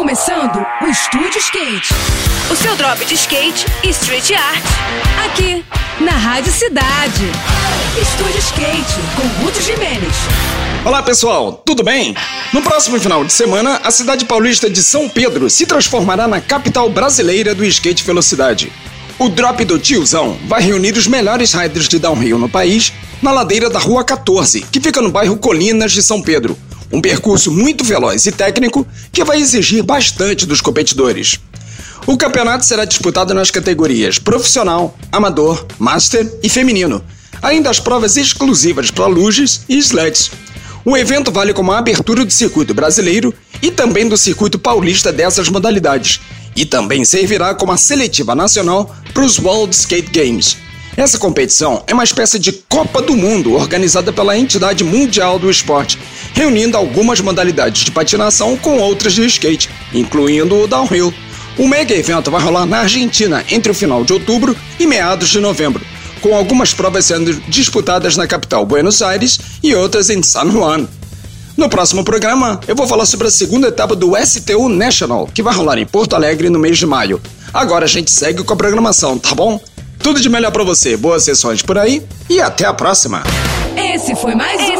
começando o Estúdio Skate. O seu drop de skate e street art. Aqui, na Rádio Cidade. Estúdio Skate, com Ruth Jimenez. Olá pessoal, tudo bem? No próximo final de semana, a cidade paulista de São Pedro se transformará na capital brasileira do skate velocidade. O Drop do Tiozão vai reunir os melhores riders de downhill no país na ladeira da Rua 14, que fica no bairro Colinas de São Pedro. Um percurso muito veloz e técnico que vai exigir bastante dos competidores. O campeonato será disputado nas categorias profissional, amador, master e feminino, além das provas exclusivas para luges e sleds. O evento vale como a abertura do circuito brasileiro e também do circuito paulista dessas modalidades, e também servirá como a seletiva nacional para os World Skate Games. Essa competição é uma espécie de Copa do Mundo organizada pela entidade mundial do esporte, reunindo algumas modalidades de patinação com outras de skate, incluindo o downhill. O mega evento vai rolar na Argentina entre o final de outubro e meados de novembro, com algumas provas sendo disputadas na capital Buenos Aires e outras em San Juan. No próximo programa, eu vou falar sobre a segunda etapa do STU National, que vai rolar em Porto Alegre no mês de maio. Agora a gente segue com a programação, tá bom? Tudo de melhor para você, boas sessões por aí e até a próxima! Esse foi mais um.